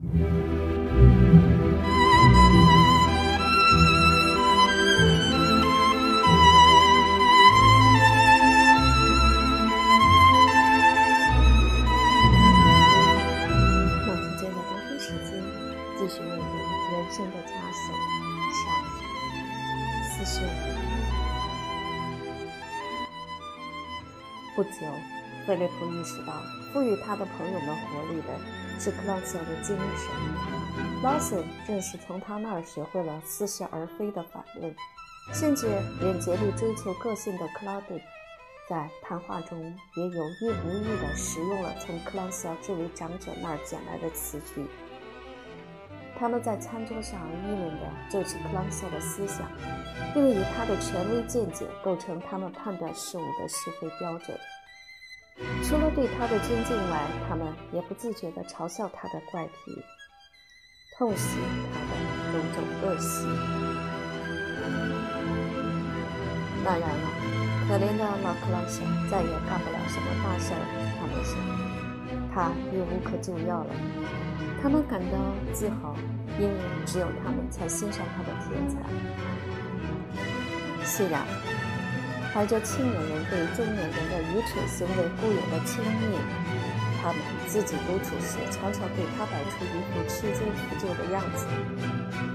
不久，菲利普意识到，赋予他的朋友们活力的是克劳斯的精神。劳森正是从他那儿学会了似是而非的反问，甚至连竭力追求个性的克劳顿，在谈话中也有意无意地使用了从克劳斯这位长者那儿捡来的词句。他们在餐桌上议论的就是克朗瑟的思想，并以他的权威见解构成他们判断事物的是非标准。除了对他的尊敬外，他们也不自觉地嘲笑他的怪癖，痛惜他的种种恶习。当然了，可怜的老克朗瑟再也干不了什么大事儿，他们说，他已无可救药了。他们感到自豪，因为只有他们才欣赏他的天才。虽然怀着青年人对中年人的愚蠢行为固有的轻蔑，他们自己独处时常常对他摆出一副吃惊不救的样子。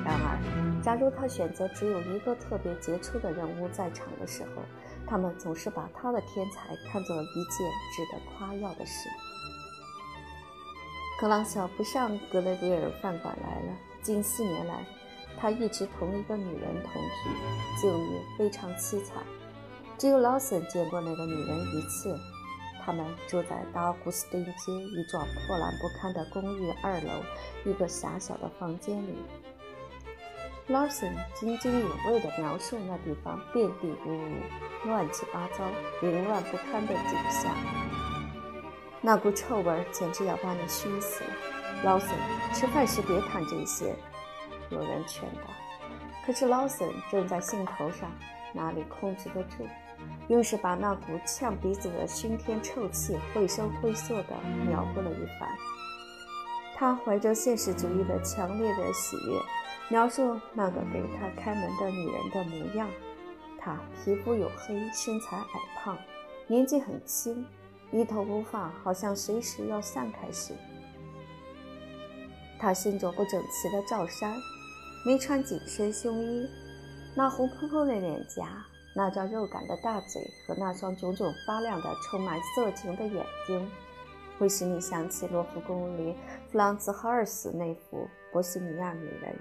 然而，假如他选择只有一个特别杰出的人物在场的时候，他们总是把他的天才看作一件值得夸耀的事。格朗晓不上格雷维尔饭馆来了。近四年来，他一直同一个女人同居，境遇非常凄惨。只有劳森见过那个女人一次。他们住在达古斯丁街一幢破烂不堪的公寓二楼一个狭小的房间里。劳森津津有味地描述那地方遍地污物、乱七八糟、凌乱不堪的景象。那股臭味简直要把你熏死了，劳森。吃饭时别谈这些，有人劝道。可是劳森正在兴头上，哪里控制得住？又是把那股呛鼻子的熏天臭气绘声绘色地描绘了一番。他怀着现实主义的强烈的喜悦，描述那个给他开门的女人的模样。她皮肤黝黑，身材矮胖，年纪很轻。一头乌发好像随时要散开似的。他身着不整齐的罩衫，没穿紧身胸衣，那红扑扑的脸颊，那张肉感的大嘴和那双炯炯发亮的、充满色情的眼睛，会使你想起罗浮宫里弗朗茨·哈尔斯那幅波西米亚女人。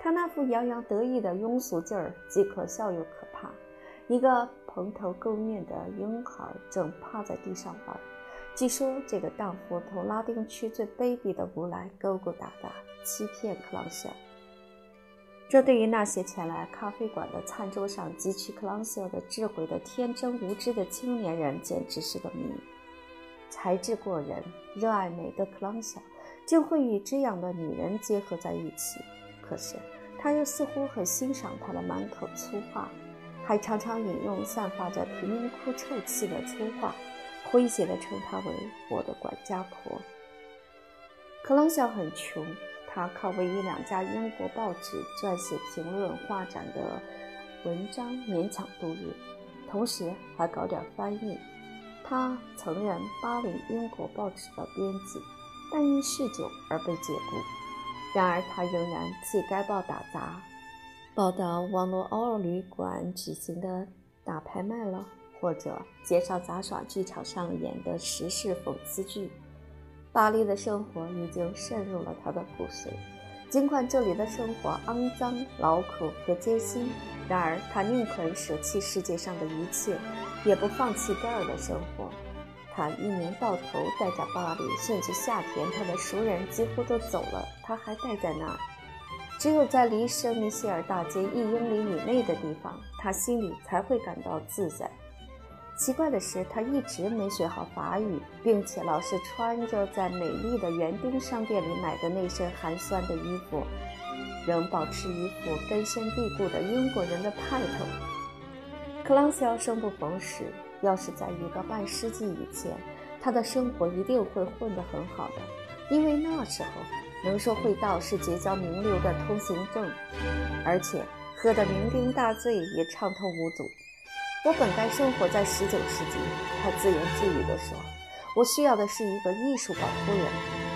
她那副洋洋得意的庸俗劲儿，既可笑又可怕。一个蓬头垢面的婴孩正趴在地上玩。据说这个荡妇同拉丁区最卑鄙的无赖勾勾搭搭，欺骗克朗肖。这对于那些前来咖啡馆的餐桌上汲取克朗肖的智慧的天真无知的青年人，简直是个谜。才智过人、热爱美的克朗肖，竟会与这样的女人结合在一起。可是他又似乎很欣赏她的满口粗话。还常常引用散发着贫民窟臭气的粗话，诙谐地称她为“我的管家婆”。克朗肖很穷，他靠为一两家英国报纸撰写评论画展的文章勉强度日，同时还搞点翻译。他曾任巴黎英国报纸的编辑，但因酗酒而被解雇。然而，他仍然替该报打杂。报道网络偶尔旅馆举行的大拍卖了，或者介绍杂耍剧场上演的时事讽刺剧。巴黎的生活已经渗入了他的骨髓，尽管这里的生活肮脏、劳苦和艰辛，然而他宁肯舍弃世界上的一切，也不放弃这儿的生活。他一年到头待在巴黎，甚至夏天他的熟人几乎都走了，他还待在那儿。只有在离圣米歇尔大街一英里以内的地方，他心里才会感到自在。奇怪的是，他一直没学好法语，并且老是穿着在美丽的园丁商店里买的那身寒酸的衣服，仍保持一副根深蒂固的英国人的派头。克朗肖生不逢时，要是在一个半世纪以前，他的生活一定会混得很好的，因为那时候。能说会道是结交名流的通行证，而且喝得酩酊大醉也畅通无阻。我本该生活在十九世纪，他自言自语地说。我需要的是一个艺术保护人，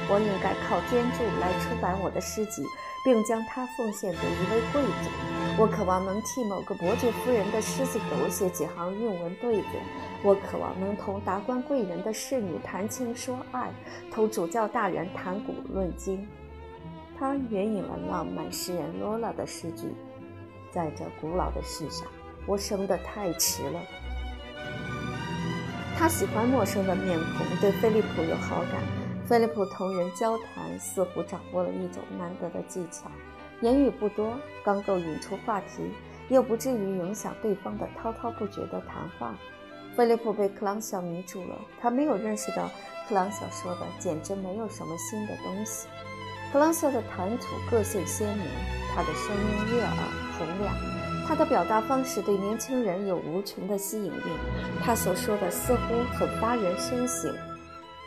我应该靠捐助来出版我的诗集，并将它奉献给一位贵族。我渴望能替某个伯爵夫人的狮子狗写几行韵文对子。我渴望能同达官贵人的侍女谈情说爱，同主教大人谈古论今。他援引了浪漫诗人罗拉的诗句：“在这古老的世上，我生得太迟了。”他喜欢陌生的面孔，对菲利普有好感。菲利普同人交谈似乎掌握了一种难得的技巧，言语不多，刚够引出话题，又不至于影响对方的滔滔不绝的谈话。菲利普被克朗肖迷住了，他没有认识到克朗肖说的简直没有什么新的东西。克朗肖的谈吐个性鲜明，他的声音悦耳洪亮。他的表达方式对年轻人有无穷的吸引力，他所说的似乎很发人深省。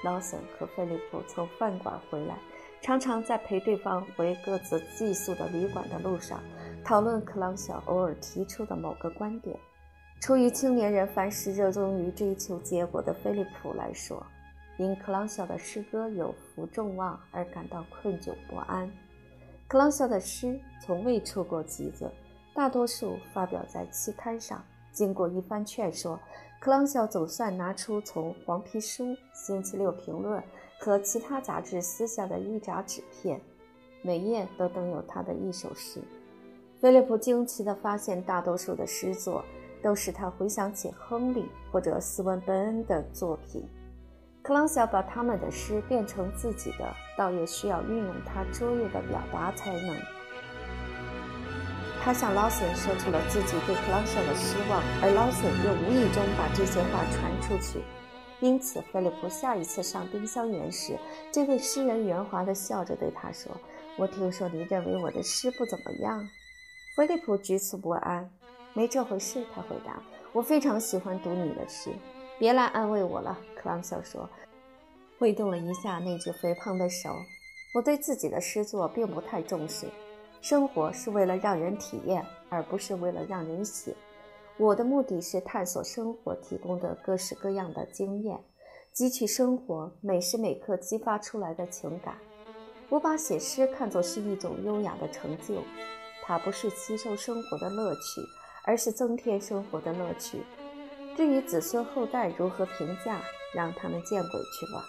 劳森和菲利普从饭馆回来，常常在陪对方回各自寄宿的旅馆的路上，讨论克朗晓偶尔提出的某个观点。出于青年人凡事热衷于追求结果的菲利普来说，因克朗晓的诗歌有负众望而感到困窘不安。克朗晓的诗从未出过集子。大多数发表在期刊上。经过一番劝说，克朗肖总算拿出从《黄皮书》《星期六评论》和其他杂志撕下的一扎纸片，每页都登有他的一首诗。菲利普惊奇地发现，大多数的诗作都使他回想起亨利或者斯文本恩的作品。克朗肖把他们的诗变成自己的，倒也需要运用他卓越的表达才能。他向劳森说出了自己对克朗肖的失望，而劳森又无意中把这些话传出去。因此，菲利普下一次上丁香园时，这位诗人圆滑地笑着对他说：“我听说你认为我的诗不怎么样。”菲利普局促不安。“没这回事。”他回答，“我非常喜欢读你的诗。”别来安慰我了，克朗肖说，挥动了一下那只肥胖的手。“我对自己的诗作并不太重视。”生活是为了让人体验，而不是为了让人写。我的目的是探索生活提供的各式各样的经验，汲取生活每时每刻激发出来的情感。我把写诗看作是一种优雅的成就，它不是吸收生活的乐趣，而是增添生活的乐趣。至于子孙后代如何评价，让他们见鬼去吧。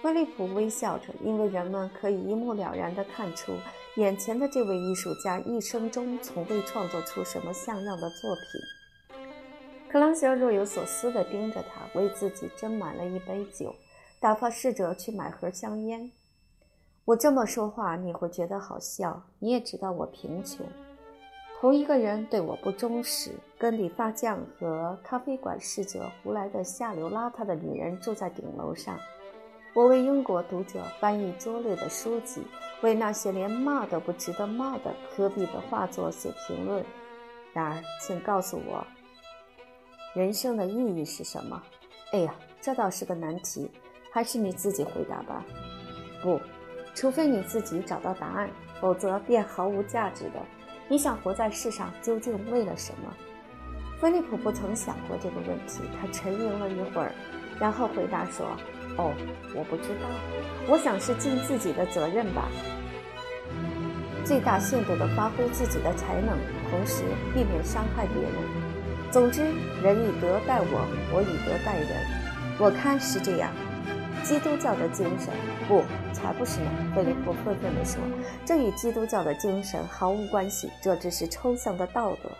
菲利普微笑着，因为人们可以一目了然地看出。眼前的这位艺术家一生中从未创作出什么像样的作品。克朗肖若有所思地盯着他，为自己斟满了一杯酒，打发侍者去买盒香烟。我这么说话你会觉得好笑，你也知道我贫穷。同一个人对我不忠实，跟理发匠和咖啡馆侍者胡来的下流邋遢的女人住在顶楼上。我为英国读者翻译拙劣的书籍，为那些连骂都不值得骂的科比的画作写评论。然而，请告诉我，人生的意义是什么？哎呀，这倒是个难题，还是你自己回答吧。不，除非你自己找到答案，否则便毫无价值的。你想活在世上究竟为了什么？菲利普不曾想过这个问题，他沉吟了一会儿，然后回答说。哦，我不知道，我想是尽自己的责任吧，最大限度地发挥自己的才能，同时避免伤害别人。总之，人以德待我，我以德待人。我看是这样。基督教的精神，不，才不是呢！菲利普愤愤地说：“这与基督教的精神毫无关系，这只是抽象的道德。”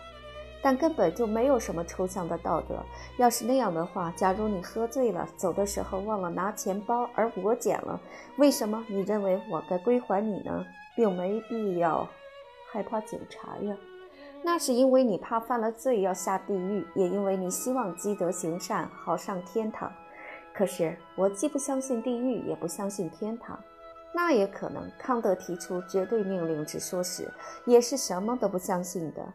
但根本就没有什么抽象的道德。要是那样的话，假如你喝醉了，走的时候忘了拿钱包，而我捡了，为什么你认为我该归还你呢？并没必要害怕警察呀。那是因为你怕犯了罪要下地狱，也因为你希望积德行善好上天堂。可是我既不相信地狱，也不相信天堂。那也可能，康德提出绝对命令之说时，也是什么都不相信的。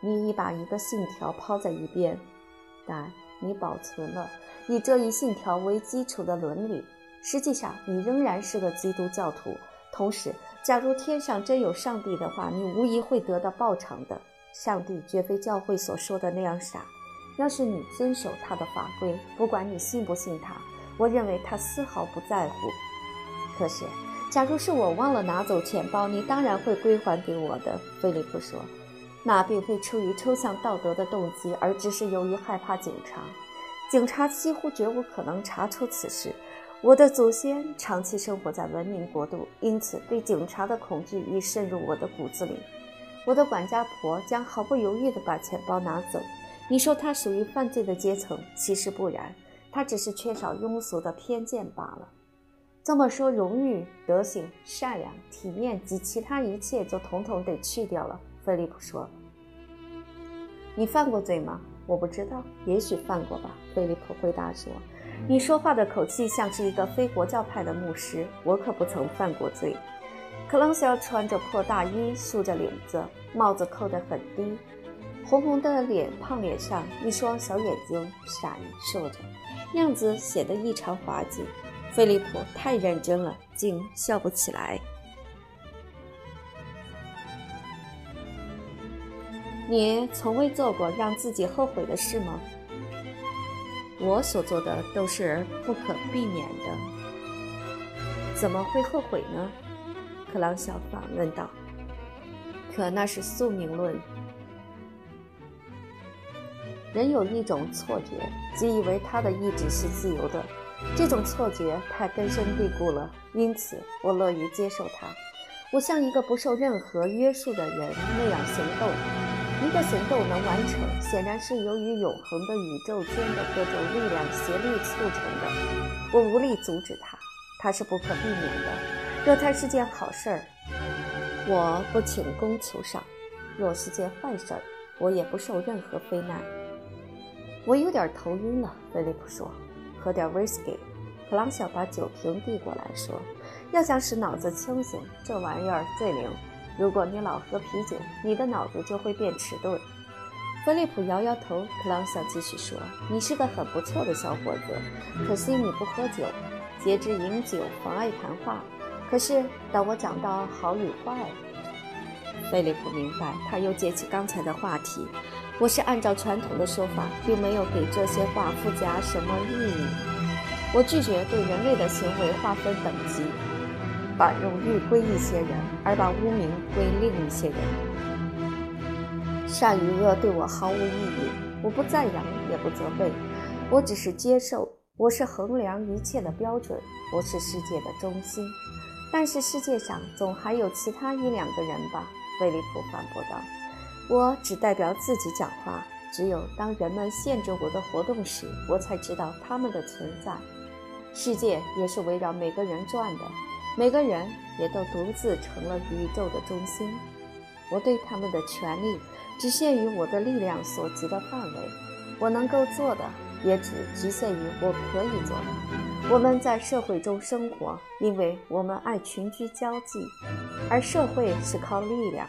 你已把一个信条抛在一边，但你保存了以这一信条为基础的伦理。实际上，你仍然是个基督教徒，同时，假如天上真有上帝的话，你无疑会得到报偿的。上帝绝非教会所说的那样傻。要是你遵守他的法规，不管你信不信他，我认为他丝毫不在乎。可是，假如是我忘了拿走钱包，你当然会归还给我的。菲利普说：“那并非出于抽象道德的动机，而只是由于害怕警察。警察几乎绝无可能查出此事。我的祖先长期生活在文明国度，因此对警察的恐惧已渗入我的骨子里。我的管家婆将毫不犹豫地把钱包拿走。”你说他属于犯罪的阶层，其实不然，他只是缺少庸俗的偏见罢了。这么说，荣誉、德行、善良、体面及其他一切就统统得去掉了。菲利普说：“你犯过罪吗？”我不知道，也许犯过吧。菲利普回答说：“你说话的口气像是一个非国教派的牧师。我可不曾犯过罪。”克朗肖穿着破大衣，竖着领子，帽子扣得很低。红红的脸，胖脸上一双小眼睛闪烁着，样子显得异常滑稽。菲利普太认真了，竟笑不起来。你从未做过让自己后悔的事吗？我所做的都是不可避免的，怎么会后悔呢？克朗小反问道。可那是宿命论。人有一种错觉，即以为他的意志是自由的。这种错觉太根深蒂固了，因此我乐于接受它。我像一个不受任何约束的人那样行动。一个行动能完成，显然是由于永恒的宇宙间的各种力量协力促成的。我无力阻止它，它是不可避免的。若它是件好事儿，我不请功求赏；若是件坏事儿，我也不受任何非难。我有点头晕了，菲利普说：“喝点威士忌。”弗朗小把酒瓶递过来说：“要想使脑子清醒，这玩意儿最灵。如果你老喝啤酒，你的脑子就会变迟钝。”菲利普摇摇头。克朗小继续说：“你是个很不错的小伙子，可惜你不喝酒，节制饮酒妨碍谈话。可是当我讲到好与坏……”菲利普明白，他又接起刚才的话题。我是按照传统的说法，并没有给这些话附加什么意义。我拒绝对人类的行为划分等级，把荣誉归一些人，而把污名归另一些人。善与恶对我毫无意义，我不赞扬，也不责备，我只是接受。我是衡量一切的标准，我是世界的中心。但是世界上总还有其他一两个人吧？菲利普反驳道：“我只代表自己讲话。只有当人们限制我的活动时，我才知道他们的存在。世界也是围绕每个人转的，每个人也都独自成了宇宙的中心。我对他们的权利只限于我的力量所及的范围。我能够做的也只局限于我可以做的。我们在社会中生活，因为我们爱群居交际。”而社会是靠力量，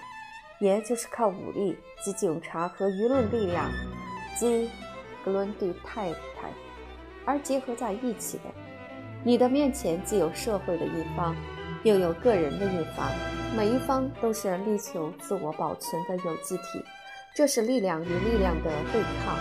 也就是靠武力及警察和舆论力量，即格伦蒂太太而结合在一起的。你的面前既有社会的一方，又有个人的一方，每一方都是力求自我保存的有机体。这是力量与力量的对抗。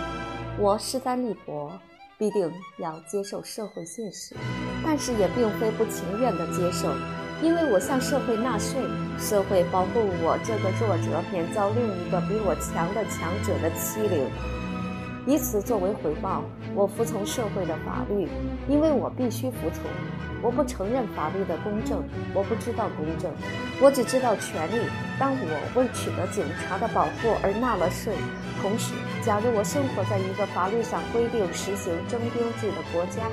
我势单力薄，必定要接受社会现实，但是也并非不情愿地接受。因为我向社会纳税，社会保护我这个弱者免遭另一个比我强的强者的欺凌，以此作为回报，我服从社会的法律，因为我必须服从。我不承认法律的公正，我不知道公正，我只知道权利。当我为取得警察的保护而纳了税，同时，假如我生活在一个法律上规定实行征兵制的国家，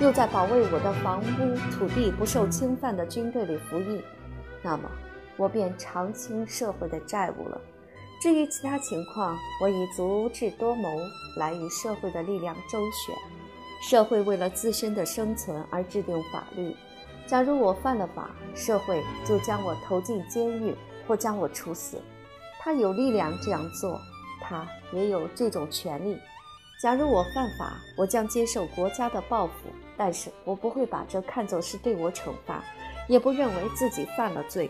又在保卫我的房屋、土地不受侵犯的军队里服役，那么我便偿清社会的债务了。至于其他情况，我以足智多谋来与社会的力量周旋。社会为了自身的生存而制定法律。假如我犯了法，社会就将我投进监狱或将我处死。他有力量这样做，他也有这种权利。假如我犯法，我将接受国家的报复，但是我不会把这看作是对我惩罚，也不认为自己犯了罪。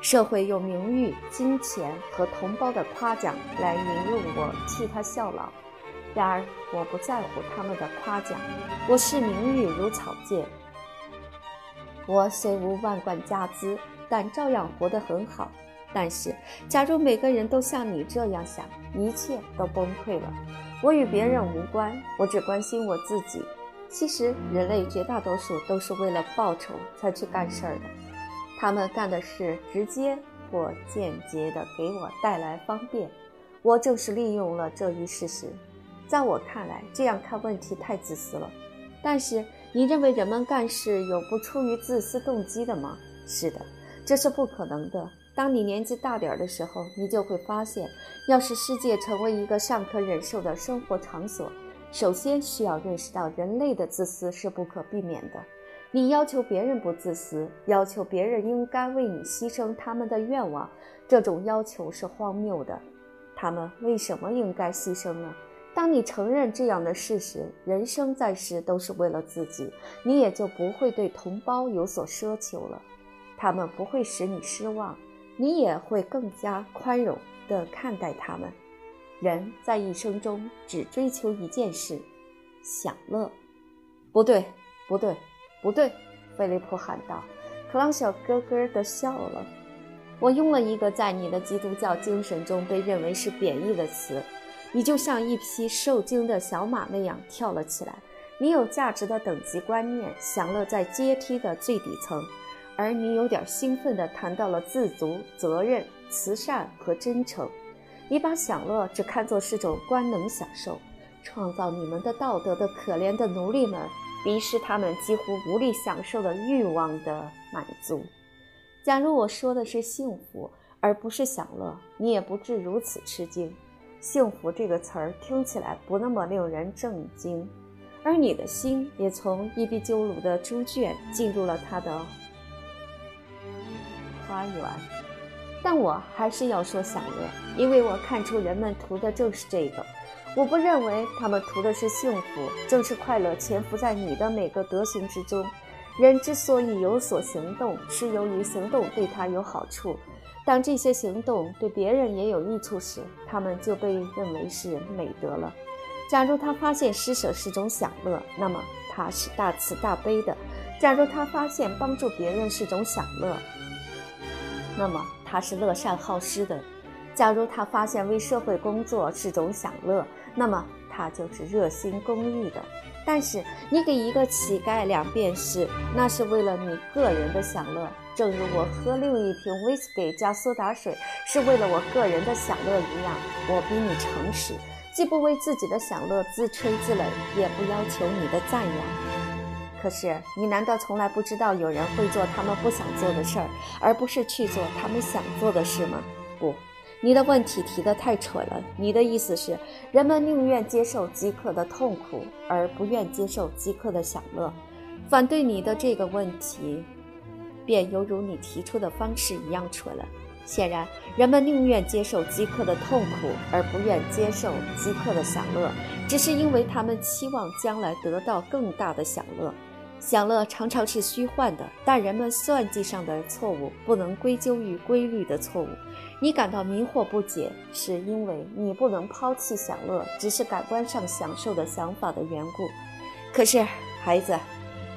社会用名誉、金钱和同胞的夸奖来引诱我替他效劳。然而，我不在乎他们的夸奖，我视名誉如草芥。我虽无万贯家资，但照样活得很好。但是，假如每个人都像你这样想，一切都崩溃了。我与别人无关，我只关心我自己。其实，人类绝大多数都是为了报仇才去干事儿的。他们干的是直接或间接的给我带来方便。我正是利用了这一事实。在我看来，这样看问题太自私了。但是，你认为人们干事有不出于自私动机的吗？是的，这是不可能的。当你年纪大点儿的时候，你就会发现，要使世界成为一个尚可忍受的生活场所，首先需要认识到人类的自私是不可避免的。你要求别人不自私，要求别人应该为你牺牲他们的愿望，这种要求是荒谬的。他们为什么应该牺牲呢？当你承认这样的事实，人生在世都是为了自己，你也就不会对同胞有所奢求了。他们不会使你失望，你也会更加宽容地看待他们。人在一生中只追求一件事：享乐。不对，不对，不对！菲利普喊道。克朗小咯咯地笑了。我用了一个在你的基督教精神中被认为是贬义的词。你就像一匹受惊的小马那样跳了起来。你有价值的等级观念，享乐在阶梯的最底层，而你有点兴奋地谈到了自足、责任、慈善和真诚。你把享乐只看作是种官能享受，创造你们的道德的可怜的奴隶们，鄙视他们几乎无力享受的欲望的满足。假如我说的是幸福而不是享乐，你也不至如此吃惊。幸福这个词儿听起来不那么令人震惊，而你的心也从伊壁鸠鲁的猪圈进入了他的花园。但我还是要说享乐，因为我看出人们图的正是这个。我不认为他们图的是幸福，正是快乐潜伏在你的每个德行之中。人之所以有所行动，是由于行动对他有好处。当这些行动对别人也有益处时，他们就被认为是美德了。假如他发现施舍是种享乐，那么他是大慈大悲的；假如他发现帮助别人是种享乐，那么他是乐善好施的；假如他发现为社会工作是种享乐，那么他就是热心公益的。但是你给一个乞丐两便士，那是为了你个人的享乐。正如我喝另一瓶威士忌加苏打水是为了我个人的享乐一样，我比你诚实，既不为自己的享乐自吹自擂，也不要求你的赞扬。可是，你难道从来不知道有人会做他们不想做的事儿，而不是去做他们想做的事吗？不，你的问题提得太蠢了。你的意思是，人们宁愿接受饥渴的痛苦，而不愿接受饥渴的享乐。反对你的这个问题。便犹如你提出的方式一样蠢了。显然，人们宁愿接受饥渴的痛苦，而不愿接受饥渴的享乐，只是因为他们期望将来得到更大的享乐。享乐常常是虚幻的，但人们算计上的错误不能归咎于规律的错误。你感到迷惑不解，是因为你不能抛弃享乐，只是感官上享受的想法的缘故。可是，孩子。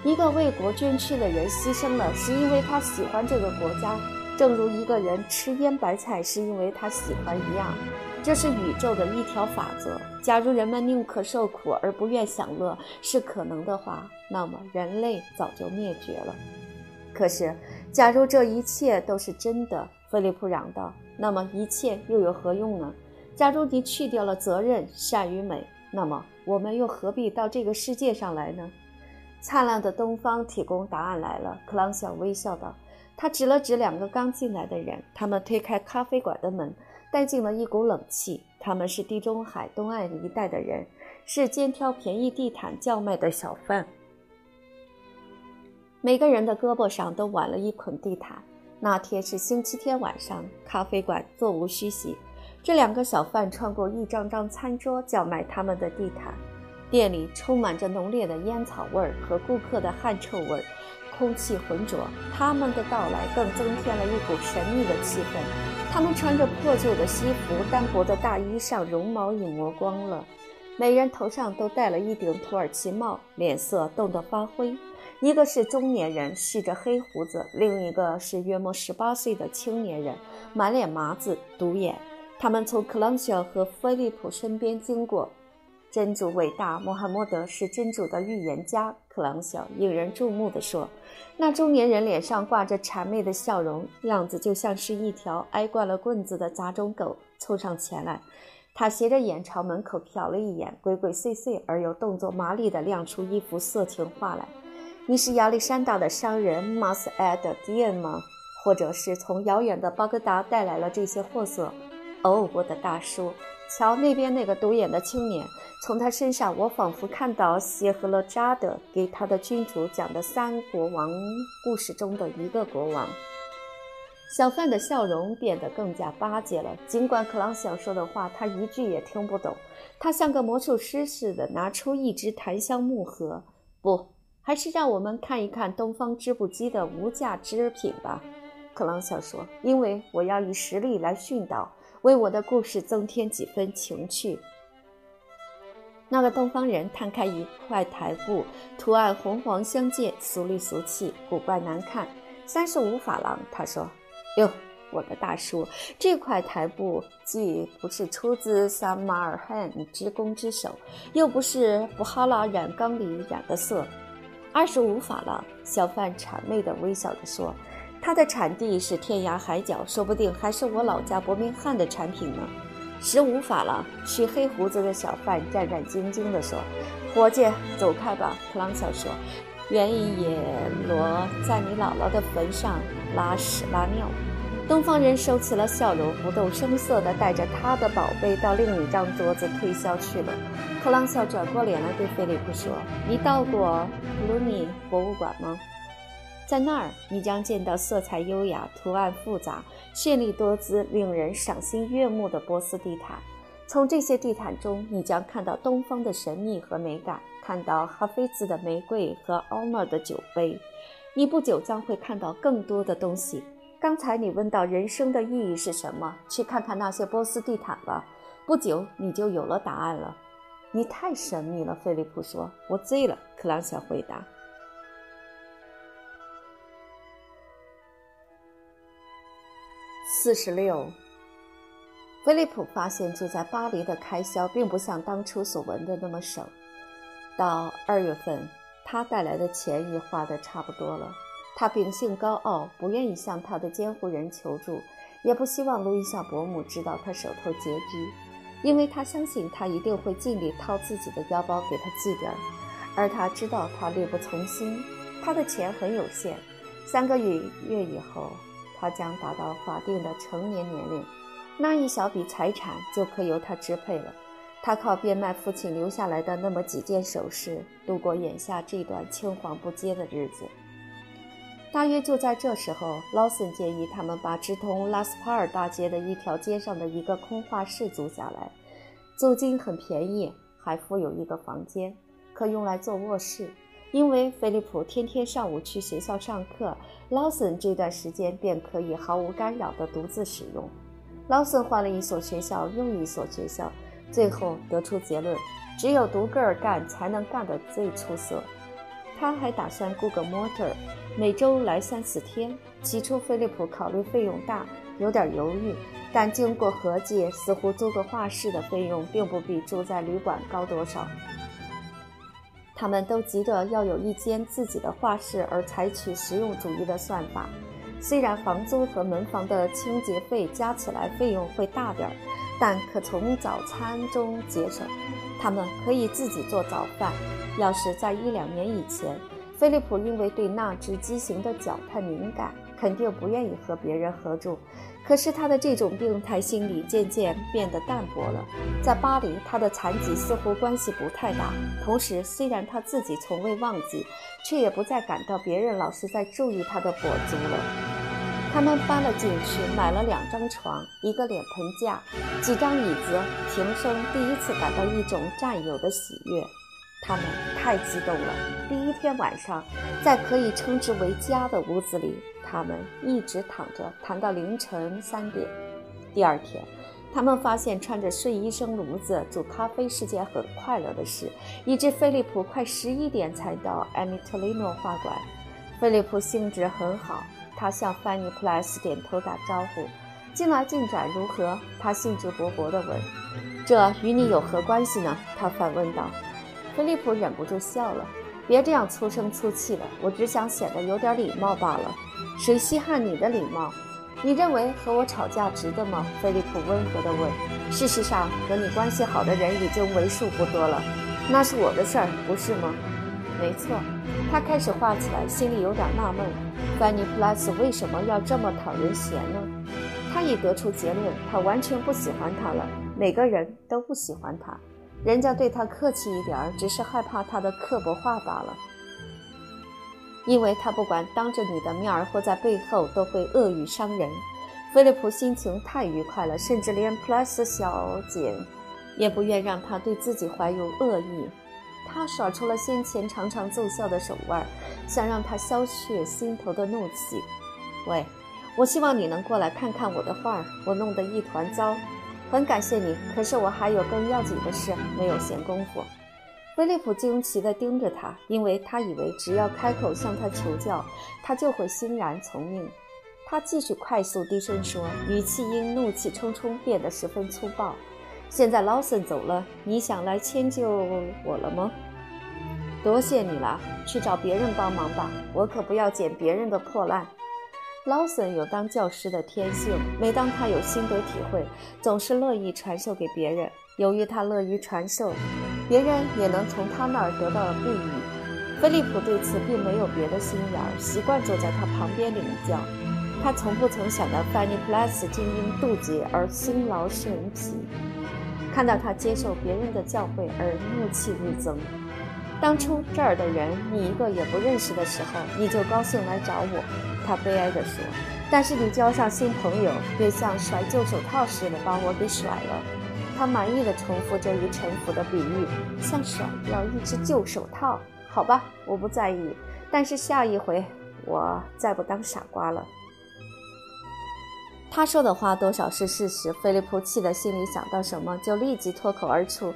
一个为国捐躯的人牺牲了，是因为他喜欢这个国家，正如一个人吃腌白菜是因为他喜欢一样。这是宇宙的一条法则。假如人们宁可受苦而不愿享乐是可能的话，那么人类早就灭绝了。可是，假如这一切都是真的，菲利普嚷道，那么一切又有何用呢？假如你去掉了责任、善与美，那么我们又何必到这个世界上来呢？灿烂的东方提供答案来了，克朗小微笑道。他指了指两个刚进来的人，他们推开咖啡馆的门，带进了一股冷气。他们是地中海东岸一带的人，是肩挑便宜地毯叫卖的小贩。每个人的胳膊上都挽了一捆地毯。那天是星期天晚上，咖啡馆座无虚席。这两个小贩穿过一张张餐桌，叫卖他们的地毯。店里充满着浓烈的烟草味儿和顾客的汗臭味儿，空气浑浊，他们的到来更增添了一股神秘的气氛。他们穿着破旧的西服，单薄的大衣上绒毛已磨光了，每人头上都戴了一顶土耳其帽，脸色冻得发灰。一个是中年人，蓄着黑胡子；另一个是约莫十八岁的青年人，满脸麻子，独眼。他们从克朗肖和菲利普身边经过。真主伟大，穆罕默德是真主的预言家。克朗肖引人注目地说：“那中年人脸上挂着谄媚的笑容，样子就像是一条挨惯了棍子的杂种狗。”凑上前来，他斜着眼朝门口瞟了一眼，鬼鬼祟祟而又动作麻利地亮出一幅色情画来：“你是亚历山大的商人马斯埃德迪恩吗？或者是从遥远的巴格达带来了这些货色？”哦，我的大叔。瞧那边那个独眼的青年，从他身上，我仿佛看到谢赫勒扎德给他的君主讲的三国王故事中的一个国王。小贩的笑容变得更加巴结了，尽管克朗想说的话他一句也听不懂。他像个魔术师似的拿出一只檀香木盒，不，还是让我们看一看东方织布机的无价织品吧。克朗想说，因为我要以实力来训导。为我的故事增添几分情趣。那个东方人摊开一块台布，图案红黄相间，俗里俗气，古怪难看。三十五法郎，他说：“哟，我的大叔，这块台布既不是出自萨马尔罕织工之手，又不是布哈拉染缸里染的色。”二十五法郎，小贩谄媚的微笑着说。它的产地是天涯海角，说不定还是我老家伯明翰的产品呢。十五法郎，取黑胡子的小贩战战兢兢地说：“伙计，走开吧。”普朗小说：“愿意野罗在你姥姥的坟上拉屎拉尿。”东方人收起了笑容，不动声色地带着他的宝贝到另一张桌子推销去了。克朗小转过脸来对菲利普说：“你到过普鲁尼博物馆吗？”在那儿，你将见到色彩优雅、图案复杂、绚丽多姿、令人赏心悦目的波斯地毯。从这些地毯中，你将看到东方的神秘和美感，看到哈菲兹的玫瑰和奥莫尔的酒杯。你不久将会看到更多的东西。刚才你问到人生的意义是什么，去看看那些波斯地毯吧。不久你就有了答案了。你太神秘了，菲利普说。我醉了，克朗小回答。四十六，菲利普发现住在巴黎的开销并不像当初所闻的那么省。到二月份，他带来的钱已花得差不多了。他秉性高傲，不愿意向他的监护人求助，也不希望路易莎伯母知道他手头拮据，因为他相信他一定会尽力掏自己的腰包给他寄点儿。而他知道他力不从心，他的钱很有限。三个月月以后。他将达到法定的成年年龄，那一小笔财产就可由他支配了。他靠变卖父亲留下来的那么几件首饰度过眼下这段青黄不接的日子。大约就在这时候，劳森建议他们把直通拉斯帕尔大街的一条街上的一个空画室租下来，租金很便宜，还附有一个房间，可用来做卧室。因为菲利普天天上午去学校上课，劳森这段时间便可以毫无干扰地独自使用。劳森换了一所学校，又一所学校，最后得出结论：只有独个儿干才能干得最出色。他还打算雇个模特，每周来三四天。起初，菲利普考虑费用大，有点犹豫，但经过合计，似乎租个画室的费用并不比住在旅馆高多少。他们都急着要有一间自己的画室，而采取实用主义的算法。虽然房租和门房的清洁费加起来费用会大点儿，但可从早餐中节省。他们可以自己做早饭。要是在一两年以前，菲利普因为对那只畸形的脚太敏感，肯定不愿意和别人合住。可是他的这种病态心理渐渐变得淡薄了。在巴黎，他的残疾似乎关系不太大。同时，虽然他自己从未忘记，却也不再感到别人老是在注意他的跛足了。他们搬了进去，买了两张床，一个脸盆架，几张椅子。平生第一次感到一种占有的喜悦。他们太激动了。第一天晚上，在可以称之为家的屋子里，他们一直躺着，谈到凌晨三点。第二天，他们发现穿着睡衣生炉子煮咖啡是件很快乐的事，以致菲利普快十一点才到艾米特雷诺画馆。菲利普兴致很好，他向范尼普莱斯点头打招呼。近来进展如何？他兴致勃勃地问。这与你有何关系呢？他反问道。菲利普忍不住笑了。别这样粗声粗气的，我只想显得有点礼貌罢了。谁稀罕你的礼貌？你认为和我吵架值得吗？菲利普温和地问。事实上，和你关系好的人已经为数不多了。那是我的事儿，不是吗？没错。他开始画起来，心里有点纳闷：范尼普拉斯为什么要这么讨人嫌呢？他已得出结论，他完全不喜欢他了。每个人都不喜欢他，人家对他客气一点儿，只是害怕他的刻薄话罢了。因为他不管当着你的面儿或在背后都会恶语伤人。菲利普心情太愉快了，甚至连普莱斯小姐也不愿让他对自己怀有恶意。他耍出了先前常常奏效的手腕，想让他消却心头的怒气。喂，我希望你能过来看看我的画，我弄得一团糟。很感谢你，可是我还有更要紧的事，没有闲工夫。菲利普惊奇地盯着他，因为他以为只要开口向他求教，他就会欣然从命。他继续快速低声说，语气因怒气冲冲变得十分粗暴。现在劳森走了，你想来迁就我了吗？多谢你了，去找别人帮忙吧，我可不要捡别人的破烂。劳森有当教师的天性，每当他有心得体会，总是乐意传授给别人。由于他乐于传授，别人也能从他那儿得到了裨益。菲利普对此并没有别的心眼儿，习惯坐在他旁边领教。他从不曾想到范尼普拉斯竟因妒忌而辛劳神疲，看到他接受别人的教诲而怒气日增。当初这儿的人你一个也不认识的时候，你就高兴来找我。他悲哀地说：“但是你交上新朋友，便像甩旧手套似的把我给甩了。”他满意的重复这一沉浮的比喻，像甩掉一只旧手套。好吧，我不在意，但是下一回我再不当傻瓜了。他说的话多少是事实。菲利普气得心里想到什么，就立即脱口而出：“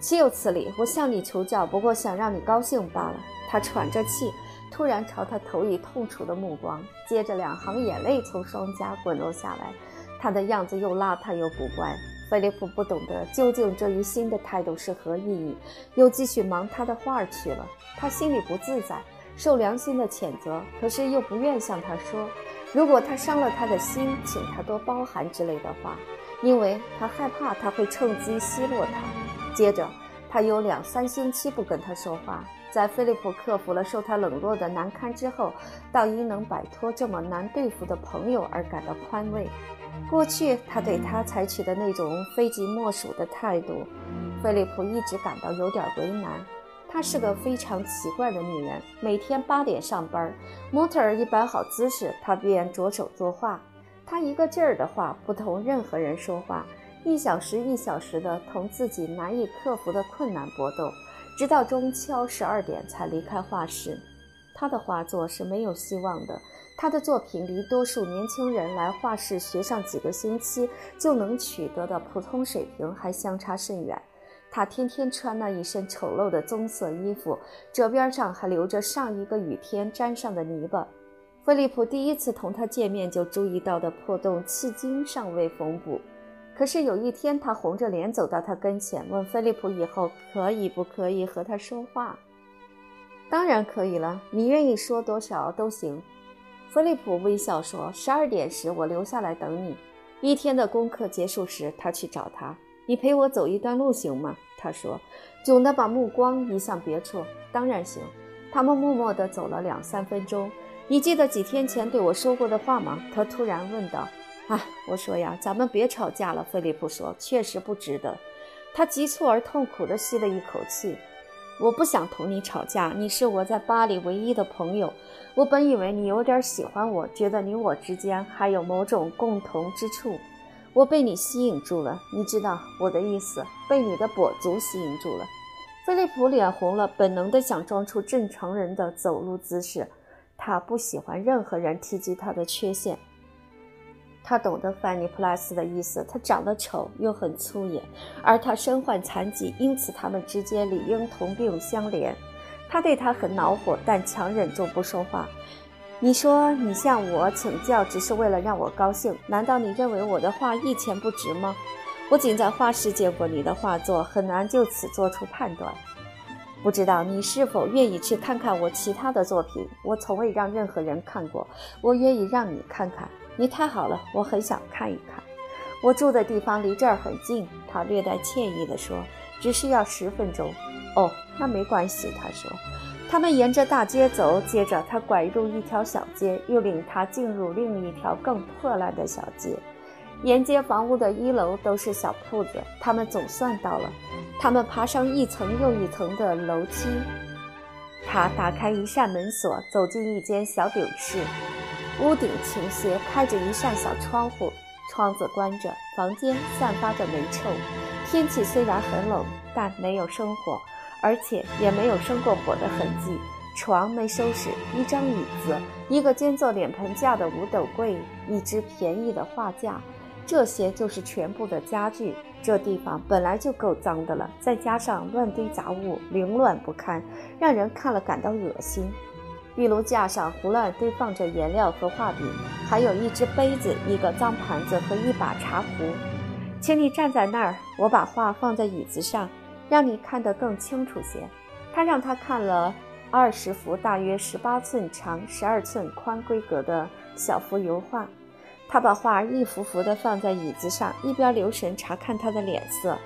岂有此理！我向你求教，不过想让你高兴罢了。”他喘着气。突然朝他投以痛楚的目光，接着两行眼泪从双颊滚落下来。他的样子又邋遢又古怪。菲利普不懂得究竟这一新的态度是何意义，又继续忙他的画去了。他心里不自在，受良心的谴责，可是又不愿向他说。如果他伤了他的心，请他多包涵之类的话，因为他害怕他会趁机奚落他。接着，他有两三星期不跟他说话。在菲利普克服了受他冷落的难堪之后，倒因能摆脱这么难对付的朋友而感到宽慰。过去他对他采取的那种非己莫属的态度，菲利普一直感到有点为难。她是个非常奇怪的女人，每天八点上班，模特儿一摆好姿势，她便着手作画。她一个劲儿的画，不同任何人说话，一小时一小时的同自己难以克服的困难搏斗。直到中秋十二点才离开画室。他的画作是没有希望的。他的作品离多数年轻人来画室学上几个星期就能取得的普通水平还相差甚远。他天天穿那一身丑陋的棕色衣服，褶边上还留着上一个雨天沾上的泥巴。菲利普第一次同他见面就注意到的破洞，迄今尚未缝补。可是有一天，他红着脸走到他跟前，问菲利普：“以后可以不可以和他说话？”“当然可以了，你愿意说多少都行。”菲利普微笑说：“十二点时我留下来等你。”一天的功课结束时，他去找他：“你陪我走一段路行吗？”他说，窘得把目光移向别处。“当然行。”他们默默地走了两三分钟。“你记得几天前对我说过的话吗？”他突然问道。啊，我说呀，咱们别吵架了。菲利普说：“确实不值得。”他急促而痛苦地吸了一口气。我不想同你吵架，你是我在巴黎唯一的朋友。我本以为你有点喜欢我，觉得你我之间还有某种共同之处。我被你吸引住了，你知道我的意思，被你的跛足吸引住了。菲利普脸红了，本能的想装出正常人的走路姿势。他不喜欢任何人提及他的缺陷。他懂得范尼普拉斯的意思，他长得丑又很粗野，而他身患残疾，因此他们之间理应同病相怜。他对他很恼火，但强忍住不说话。你说你向我请教，只是为了让我高兴？难道你认为我的画一钱不值吗？我仅在画室见过你的画作，很难就此做出判断。不知道你是否愿意去看看我其他的作品？我从未让任何人看过，我愿意让你看看。你太好了，我很想看一看。我住的地方离这儿很近，他略带歉意地说，只需要十分钟。哦，那没关系，他说。他们沿着大街走，接着他拐入一条小街，又领他进入另一条更破烂的小街。沿街房屋的一楼都是小铺子。他们总算到了。他们爬上一层又一层的楼梯。他打开一扇门锁，走进一间小顶室。屋顶倾斜，开着一扇小窗户，窗子关着。房间散发着霉臭。天气虽然很冷，但没有生火，而且也没有生过火的痕迹。床没收拾，一张椅子，一个兼做脸盆架的五斗柜，一只便宜的画架。这些就是全部的家具。这地方本来就够脏的了，再加上乱堆杂物，凌乱不堪，让人看了感到恶心。壁炉架上胡乱堆放着颜料和画笔，还有一只杯子、一个脏盘子和一把茶壶。请你站在那儿，我把画放在椅子上，让你看得更清楚些。他让他看了二十幅大约十八寸长、十二寸宽规格的小幅油画。他把画一幅幅地放在椅子上，一边留神查看他的脸色。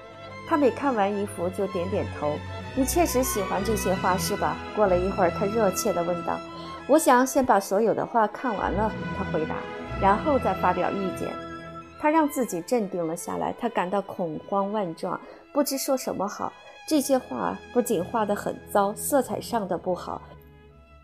他每看完一幅就点点头。你确实喜欢这些画是吧？过了一会儿，他热切地问道：“我想先把所有的画看完了。”他回答，然后再发表意见。他让自己镇定了下来。他感到恐慌万状，不知说什么好。这些画不仅画得很糟，色彩上的不好，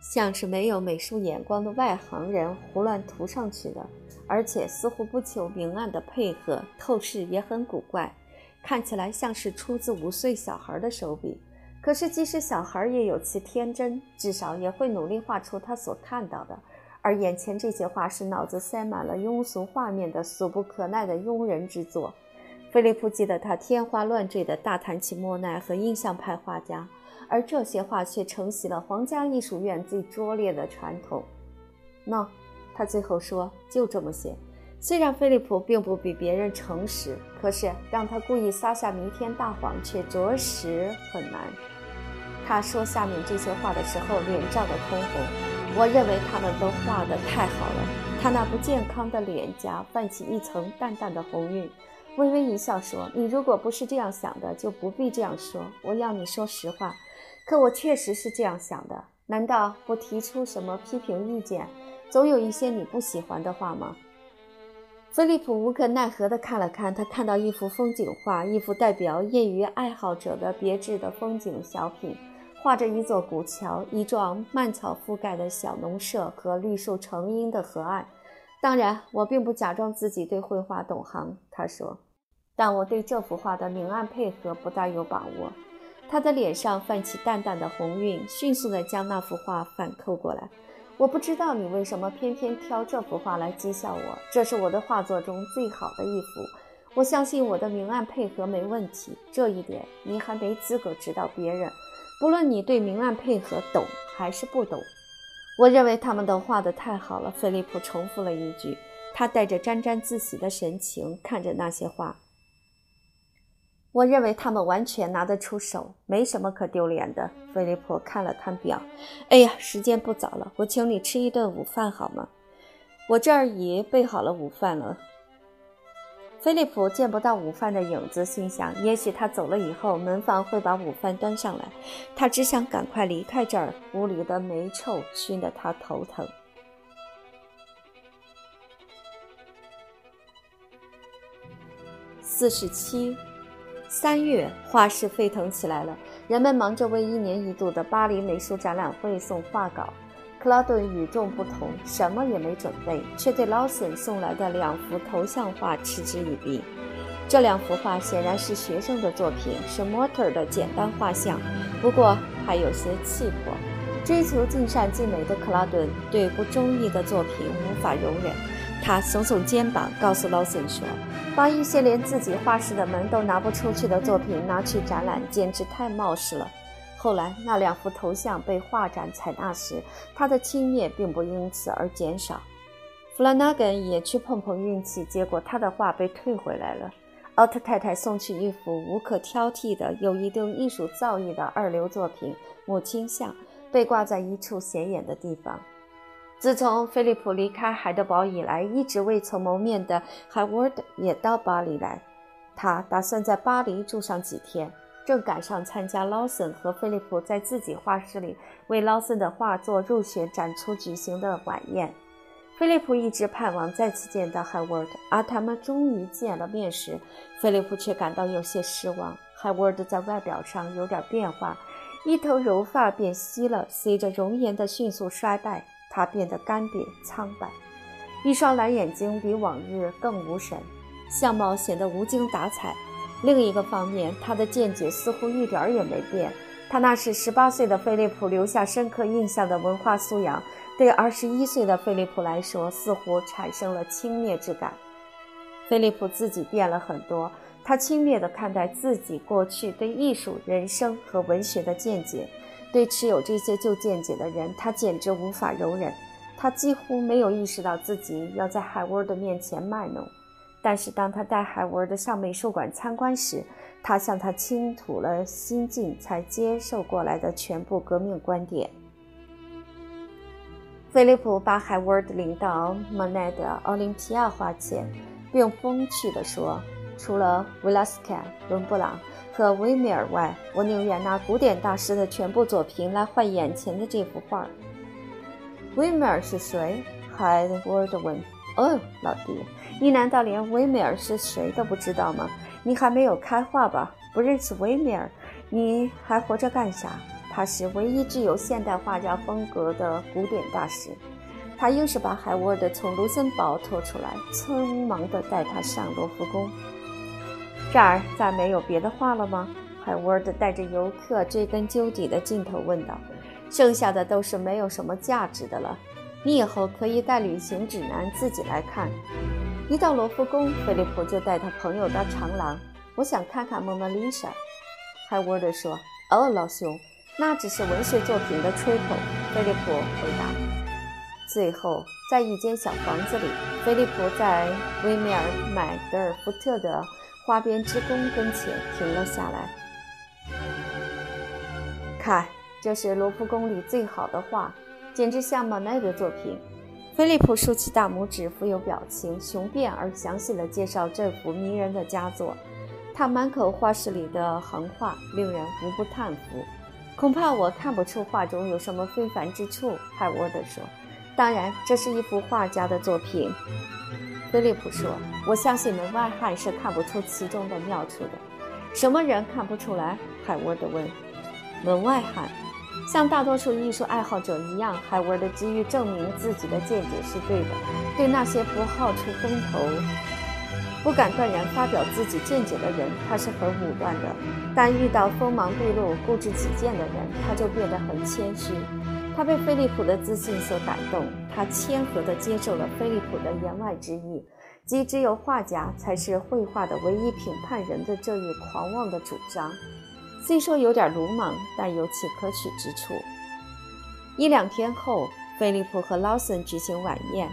像是没有美术眼光的外行人胡乱涂上去的。而且似乎不求明暗的配合，透视也很古怪，看起来像是出自五岁小孩的手笔。可是即使小孩也有其天真，至少也会努力画出他所看到的。而眼前这些画是脑子塞满了庸俗画面的俗不可耐的庸人之作。菲利普记得他天花乱坠地大谈起莫奈和印象派画家，而这些画却承袭了皇家艺术院最拙劣的传统。那。他最后说：“就这么些。”虽然菲利普并不比别人诚实，可是让他故意撒下弥天大谎却着实很难。他说下面这些话的时候，脸涨得通红。我认为他们都画得太好了。他那不健康的脸颊泛起一层淡淡的红晕，微微一笑说：“你如果不是这样想的，就不必这样说。我要你说实话。可我确实是这样想的。难道不提出什么批评意见？”总有一些你不喜欢的话吗？菲利普无可奈何地看了看，他看到一幅风景画，一幅代表业余爱好者的别致的风景小品，画着一座古桥、一幢蔓草覆盖的小农舍和绿树成荫的河岸。当然，我并不假装自己对绘画懂行，他说，但我对这幅画的明暗配合不大有把握。他的脸上泛起淡淡的红晕，迅速地将那幅画反扣过来。我不知道你为什么偏偏挑这幅画来讥笑我。这是我的画作中最好的一幅。我相信我的明暗配合没问题，这一点你还没资格指导别人。不论你对明暗配合懂还是不懂，我认为他们都画得太好了。菲利普重复了一句，他带着沾沾自喜的神情看着那些画。我认为他们完全拿得出手，没什么可丢脸的。菲利普看了看表，哎呀，时间不早了，我请你吃一顿午饭好吗？我这儿已备好了午饭了。菲利普见不到午饭的影子，心想，也许他走了以后，门房会把午饭端上来。他只想赶快离开这儿，屋里的霉臭熏得他头疼。四十七。三月，画室沸腾起来了，人们忙着为一年一度的巴黎美术展览会送画稿。克劳顿与众不同，什么也没准备，却对劳森送来的两幅头像画嗤之以鼻。这两幅画显然是学生的作品，是模特的简单画像，不过还有些气魄。追求尽善尽美的克拉顿对不中意的作品无法容忍。他耸耸肩膀，告诉劳森说：“把一些连自己画室的门都拿不出去的作品拿去展览，简直太冒失了。”后来，那两幅头像被画展采纳时，他的轻蔑并不因此而减少。弗拉纳根也去碰碰运气，结果他的画被退回来了。奥特太太送去一幅无可挑剔的、有一定艺术造诣的二流作品——母亲像，被挂在一处显眼的地方。自从菲利普离开海德堡以来，一直未曾谋面的海沃德也到巴黎来。他打算在巴黎住上几天。正赶上参加劳森和菲利普在自己画室里为劳森的画作入选展出举行的晚宴。菲利普一直盼望再次见到海沃德，而他们终于见了面时，菲利普却感到有些失望。海沃德在外表上有点变化，一头柔发变稀了，随着容颜的迅速衰败，他变得干瘪苍白，一双蓝眼睛比往日更无神，相貌显得无精打采。另一个方面，他的见解似乎一点儿也没变。他那是十八岁的菲利普留下深刻印象的文化素养，对二十一岁的菲利普来说，似乎产生了轻蔑之感。菲利普自己变了很多，他轻蔑地看待自己过去对艺术、人生和文学的见解。对持有这些旧见解的人，他简直无法容忍。他几乎没有意识到自己要在海沃德面前卖弄。但是当他带海文的上美术馆参观时，他向他倾吐了心境才接受过来的全部革命观点。菲利普把海文领到莫奈的奥林匹亚画前，并风趣地说：“除了维拉斯卡、伦布朗和维米尔外，我宁愿拿古典大师的全部作品来换眼前的这幅画。”维米尔是谁？海沃的问。哦，老弟，你难道连维米尔是谁都不知道吗？你还没有开化吧？不认识维米尔，你还活着干啥？他是唯一具有现代画家风格的古典大师。他硬是把海沃德从卢森堡拖出来，匆忙地带他上罗浮宫。这儿再没有别的画了吗？海沃德带着游客追根究底的劲头问道。剩下的都是没有什么价值的了。你以后可以带旅行指南自己来看。一到罗浮宫，菲利普就带他朋友到长廊。我想看看蒙娜丽莎。海沃德说：“哦，老兄，那只是文学作品的吹捧。”菲利普回答。最后，在一间小房子里，菲利普在威米尔·买德尔福特的花边之宫跟前停了下来。看，这是罗浮宫里最好的画。简直像马奈的作品。菲利普竖起大拇指，富有表情、雄辩而详细地介绍这幅迷人的佳作。他满口画室里的行话，令人无不叹服。恐怕我看不出画中有什么非凡之处，海沃德说。当然，这是一幅画家的作品。菲利普说：“我相信门外汉是看不出其中的妙处的。”什么人看不出来？海沃德问。门外汉。像大多数艺术爱好者一样，海沃德急于证明自己的见解是对的。对那些不好出风头、不敢断然发表自己见解的人，他是很武断的；但遇到锋芒毕露、固执己见的人，他就变得很谦虚。他被菲利普的自信所感动，他谦和地接受了菲利普的言外之意，即只有画家才是绘画的唯一评判人的这一狂妄的主张。虽说有点鲁莽，但有其可取之处。一两天后，菲利普和劳森举行晚宴，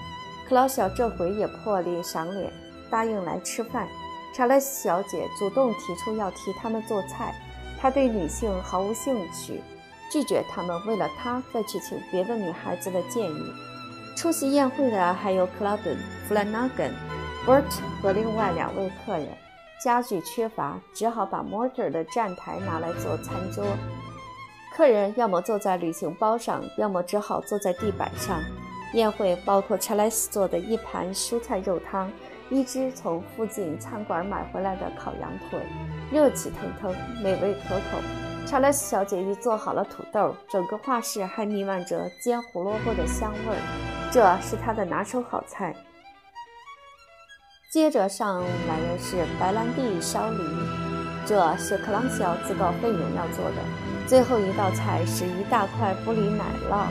克劳小这回也破例赏脸，答应来吃饭。查莱斯小姐主动提出要替他们做菜，她对女性毫无兴趣，拒绝他们为了她再去请别的女孩子的建议。出席宴会的还有克劳顿、弗兰纳根、伯特和另外两位客人。家具缺乏，只好把 Mortar 的站台拿来做餐桌。客人要么坐在旅行包上，要么只好坐在地板上。宴会包括查莱斯做的一盘蔬菜肉汤，一只从附近餐馆买回来的烤羊腿，热气腾腾，美味可口。查莱斯小姐已做好了土豆，整个画室还弥漫着煎胡萝卜的香味儿，这是她的拿手好菜。接着上来的是白兰地烧梨，这是克朗肖自告奋勇要做的。最后一道菜是一大块布里奶酪。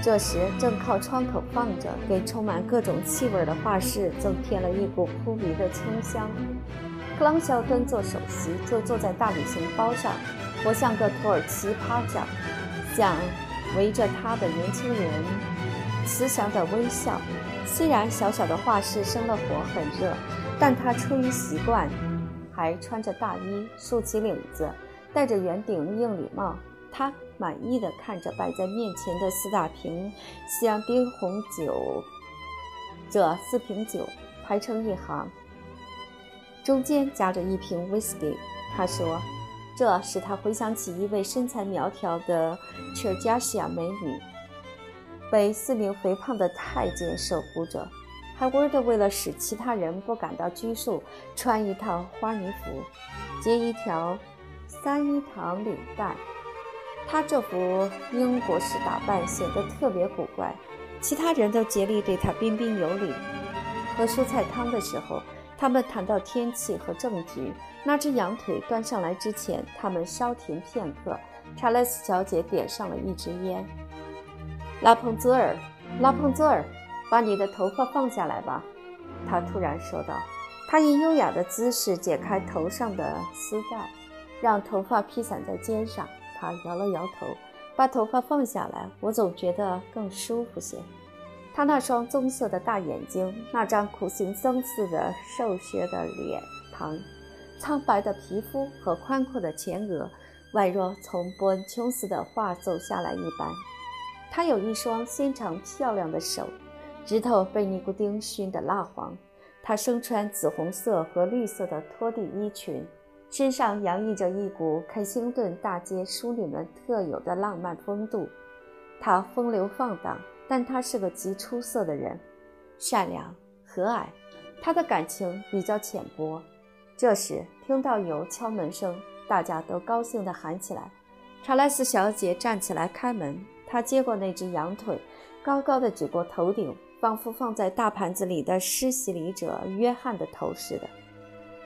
这时正靠窗口放着，给充满各种气味的画室增添了一股扑鼻的清香。克朗肖端坐首席，就坐在大理石包上，活像个土耳其趴着，像围着他的年轻人慈祥的微笑。虽然小小的画室生了火，很热，但他出于习惯，还穿着大衣，竖起领子，戴着圆顶硬礼帽。他满意的看着摆在面前的四大瓶香槟红酒，这四瓶酒排成一行，中间夹着一瓶 whisky。他说：“这使他回想起一位身材苗条的切尔加西亚美女。”被四名肥胖的太监守护着，海沃德为了使其他人不感到拘束，穿一套花呢服，结一条三一堂领带。他这副英国式打扮显得特别古怪。其他人都竭力对他彬彬有礼。喝蔬菜汤的时候，他们谈到天气和政局。那只羊腿端上来之前，他们稍停片刻。查莱斯小姐点上了一支烟。拉蓬泽尔，拉蓬泽尔，把你的头发放下来吧，他突然说道。他以优雅的姿势解开头上的丝带，让头发披散在肩上。他摇了摇头，把头发放下来。我总觉得更舒服些。他那双棕色的大眼睛，那张苦行僧似的瘦削的脸庞，苍白的皮肤和宽阔的前额，宛若从波恩琼斯的画走下来一般。他有一双纤长漂亮的手，指头被尼古丁熏得蜡黄。他身穿紫红色和绿色的拖地衣裙，身上洋溢着一股肯辛顿大街淑女们特有的浪漫风度。他风流放荡，但他是个极出色的人，善良和蔼。他的感情比较浅薄。这时听到有敲门声，大家都高兴地喊起来：“查莱斯小姐，站起来开门。”他接过那只羊腿，高高的举过头顶，仿佛放在大盘子里的施洗礼者约翰的头似的。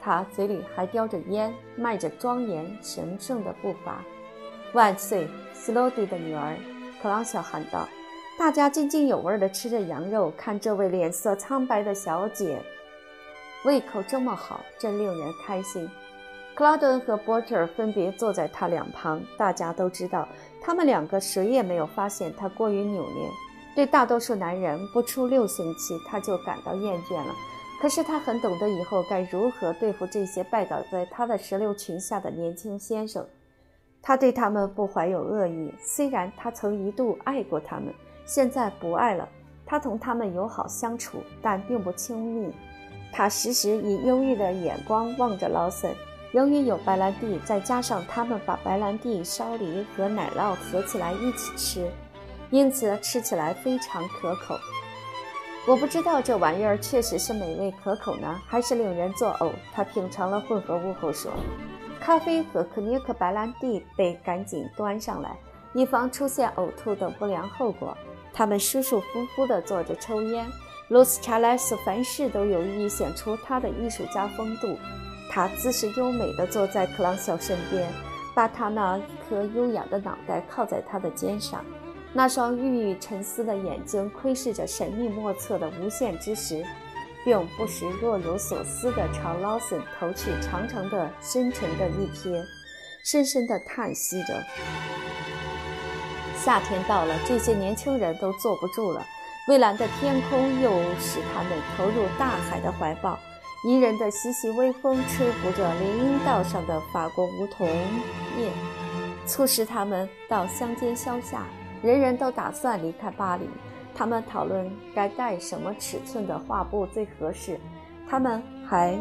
他嘴里还叼着烟，迈着庄严神圣的步伐。万岁，斯洛蒂的女儿！克朗肖喊道。大家津津有味地吃着羊肉，看这位脸色苍白的小姐，胃口这么好，真令人开心。克劳顿和波特分别坐在他两旁。大家都知道，他们两个谁也没有发现他过于扭捏。对大多数男人，不出六星期他就感到厌倦了。可是他很懂得以后该如何对付这些拜倒在他的石榴裙下的年轻先生。他对他们不怀有恶意，虽然他曾一度爱过他们，现在不爱了。他同他们友好相处，但并不亲密。他时时以忧郁的眼光望着劳森。由于有白兰地，再加上他们把白兰地、烧梨和奶酪合起来一起吃，因此吃起来非常可口。我不知道这玩意儿确实是美味可口呢，还是令人作呕。他品尝了混合物后说：“咖啡和可尼克白兰地被赶紧端上来，以防出现呕吐等不良后果。”他们舒舒服服地坐着抽烟。罗斯查莱斯凡事都有意显出他的艺术家风度。他姿势优美地坐在克朗肖身边，把他那一颗优雅的脑袋靠在他的肩上，那双郁郁沉思的眼睛窥视着神秘莫测的无限之时，并不时若有所思地朝劳森投去长长的、深沉的一瞥，深深地叹息着。夏天到了，这些年轻人都坐不住了，蔚蓝的天空又使他们投入大海的怀抱。宜人的习习微风吹拂着林荫道上的法国梧桐叶，促使他们到乡间消夏。人人都打算离开巴黎。他们讨论该带什么尺寸的画布最合适。他们还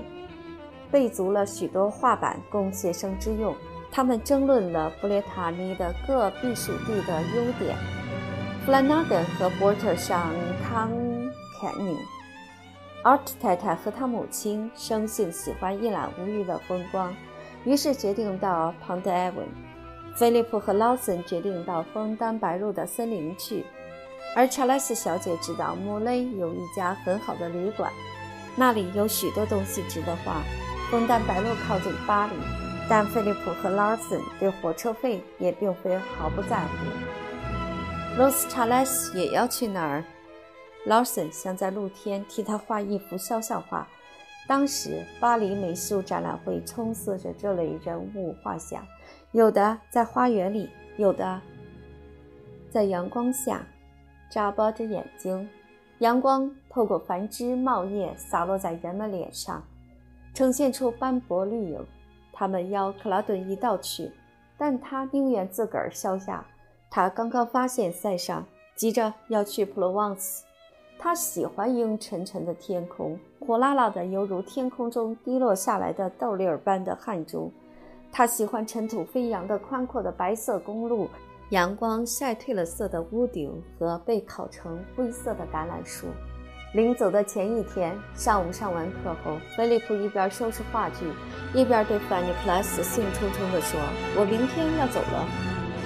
备足了许多画板供学生之用。他们争论了布列塔尼的各避暑地的优点。弗兰纳根和波特上康坎宁。奥特太太和他母亲生性喜欢一览无余的风光，于是决定到庞德埃文。菲利普和劳森决定到枫丹白露的森林去，而查莱斯小姐知道穆雷有一家很好的旅馆。那里有许多东西值得画。枫丹白露靠近巴黎，但菲利普和劳森对火车费也并非毫不在乎。罗斯查莱斯也要去哪儿？劳森想在露天替他画一幅肖像画。当时，巴黎美术展览会充斥着这类人物画像，有的在花园里，有的在阳光下，眨巴着眼睛。阳光透过繁枝茂叶洒落在人们脸上，呈现出斑驳绿影。他们邀克拉顿一道去，但他宁愿自个儿消夏。他刚刚发现塞尚急着要去普罗旺斯。他喜欢阴沉沉的天空，火辣辣的，犹如天空中滴落下来的豆粒儿般的汗珠。他喜欢尘土飞扬的宽阔的白色公路，阳光晒褪了色的屋顶和被烤成灰色的橄榄树。临走的前一天上午上完课后，菲利普一边收拾话剧，一边对范尼普拉斯兴冲冲地说：“我明天要走了，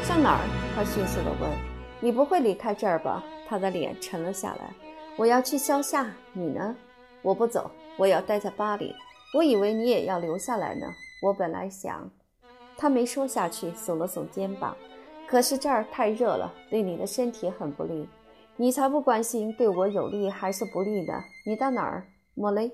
上哪儿？”他迅速地问：“你不会离开这儿吧？”他的脸沉了下来。我要去消夏，你呢？我不走，我要待在巴黎。我以为你也要留下来呢。我本来想……他没说下去，耸了耸肩膀。可是这儿太热了，对你的身体很不利。你才不关心对我有利还是不利呢。你到哪儿，莫雷？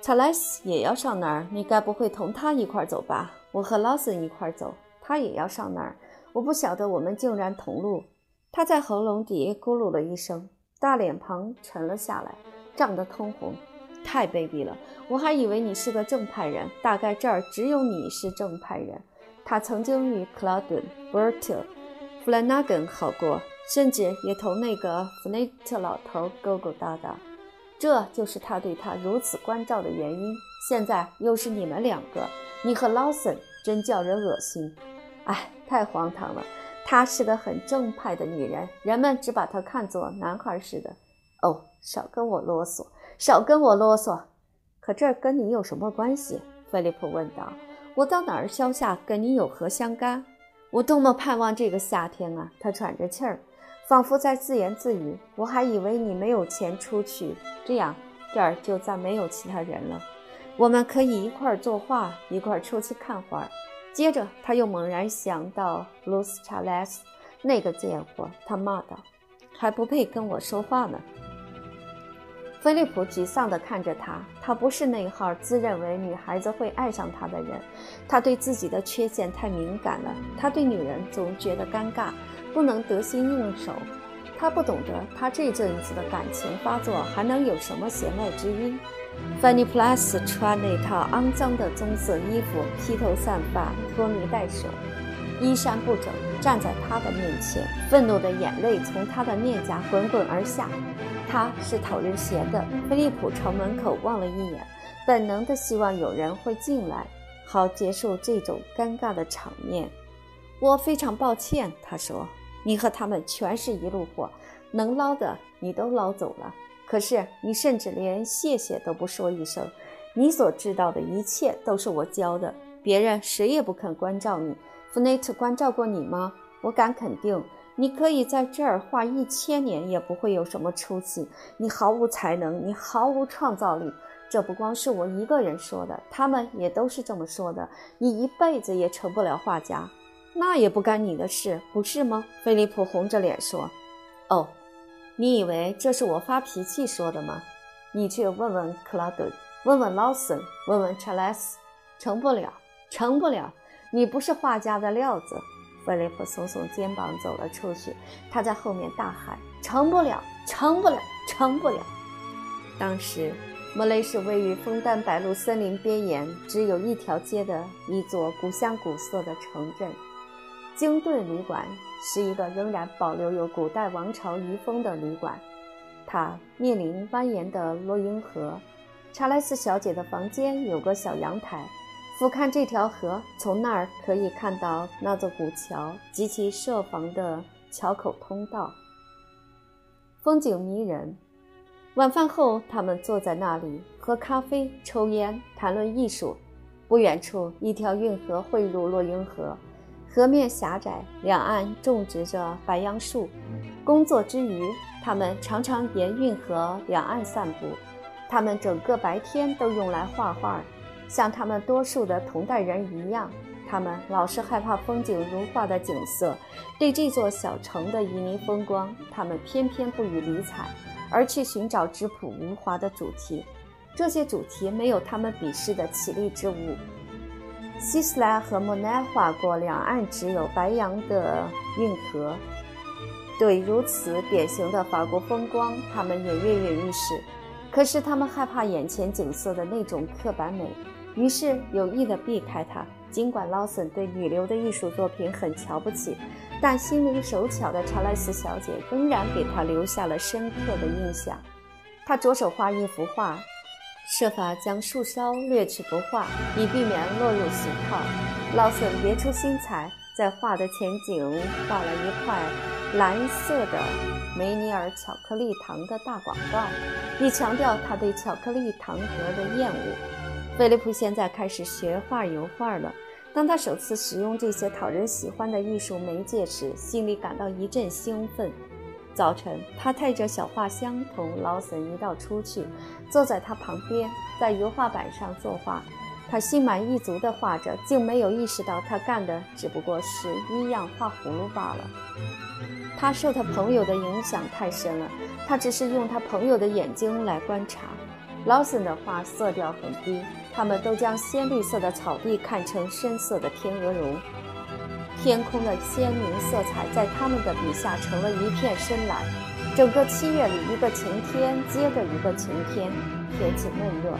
查莱斯也要上哪儿？你该不会同他一块走吧？我和劳森一块走，他也要上哪儿？我不晓得，我们竟然同路。他在喉咙底咕噜了一声。大脸庞沉了下来，涨得通红，太卑鄙了！我还以为你是个正派人，大概这儿只有你是正派人。他曾经与克劳顿、伯特、弗兰纳根好过，甚至也同那个弗内特老头勾勾搭搭。这就是他对他如此关照的原因。现在又是你们两个，你和劳森，真叫人恶心！哎，太荒唐了！她是个很正派的女人，人们只把她看作男孩似的。哦，少跟我啰嗦，少跟我啰嗦。可这跟你有什么关系？菲利普问道。我到哪儿消夏，跟你有何相干？我多么盼望这个夏天啊！他喘着气儿，仿佛在自言自语。我还以为你没有钱出去，这样这儿就再没有其他人了。我们可以一块儿作画，一块儿出去看花。接着，他又猛然想到卢斯查莱斯那个贱货，他骂道：“还不配跟我说话呢！”菲利普沮丧地看着他，他不是那号自认为女孩子会爱上他的人。他对自己的缺陷太敏感了，他对女人总觉得尴尬，不能得心应手。他不懂得，他这阵子的感情发作还能有什么弦外之音。范尼普拉斯穿那套肮脏的棕色衣服，披头散发，拖泥带水，衣衫不整，站在他的面前，愤怒的眼泪从他的面颊滚滚而下。他是讨人嫌的。菲利普朝门口望了一眼，本能的希望有人会进来，好结束这种尴尬的场面。我非常抱歉，他说：“你和他们全是一路货，能捞的你都捞走了。”可是你甚至连谢谢都不说一声，你所知道的一切都是我教的，别人谁也不肯关照你。弗内特关照过你吗？我敢肯定，你可以在这儿画一千年也不会有什么出息。你毫无才能，你毫无创造力。这不光是我一个人说的，他们也都是这么说的。你一辈子也成不了画家，那也不干你的事，不是吗？菲利普红着脸说：“哦。”你以为这是我发脾气说的吗？你去问问克拉顿，问问劳森，问问查莱斯，成不了，成不了。你不是画家的料子。菲利普耸耸肩膀走了出去，他在后面大喊：“成不了，成不了，成不了！”当时，莫雷是位于枫丹白露森林边沿，只有一条街的一座古香古色的城镇——京顿旅馆。是一个仍然保留有古代王朝遗风的旅馆，它面临蜿蜒的洛英河。查莱斯小姐的房间有个小阳台，俯瞰这条河，从那儿可以看到那座古桥及其设防的桥口通道，风景迷人。晚饭后，他们坐在那里喝咖啡、抽烟、谈论艺术。不远处，一条运河汇入洛英河。河面狭窄，两岸种植着白杨树。工作之余，他们常常沿运河两岸散步。他们整个白天都用来画画，像他们多数的同代人一样。他们老是害怕风景如画的景色，对这座小城的旖旎风光，他们偏偏不予理睬，而去寻找质朴无华的主题。这些主题没有他们鄙视的绮丽之物。希斯莱和莫奈画过两岸只有白杨的运河，对如此典型的法国风光，他们也跃跃欲试。可是他们害怕眼前景色的那种刻板美，于是有意地避开它。尽管劳森对女流的艺术作品很瞧不起，但心灵手巧的查莱斯小姐仍然给他留下了深刻的印象。他着手画一幅画，设法将树梢略去不画，以避免落入俗套。劳森别出心裁，在画的前景画了一块蓝色的梅尼尔巧克力糖的大广告，以强调他对巧克力糖盒的厌恶。菲利普现在开始学画油画了。当他首次使用这些讨人喜欢的艺术媒介时，心里感到一阵兴奋。早晨，他带着小画箱同劳森一道出去，坐在他旁边，在油画板上作画。他心满意足地画着，竟没有意识到他干的只不过是一样画葫芦罢了。他受他朋友的影响太深了，他只是用他朋友的眼睛来观察。劳森的画色调很低。他们都将鲜绿色的草地看成深色的天鹅绒，天空的鲜明色彩在他们的笔下成了一片深蓝。整个七月里，一个晴天接着一个晴天，天气闷热，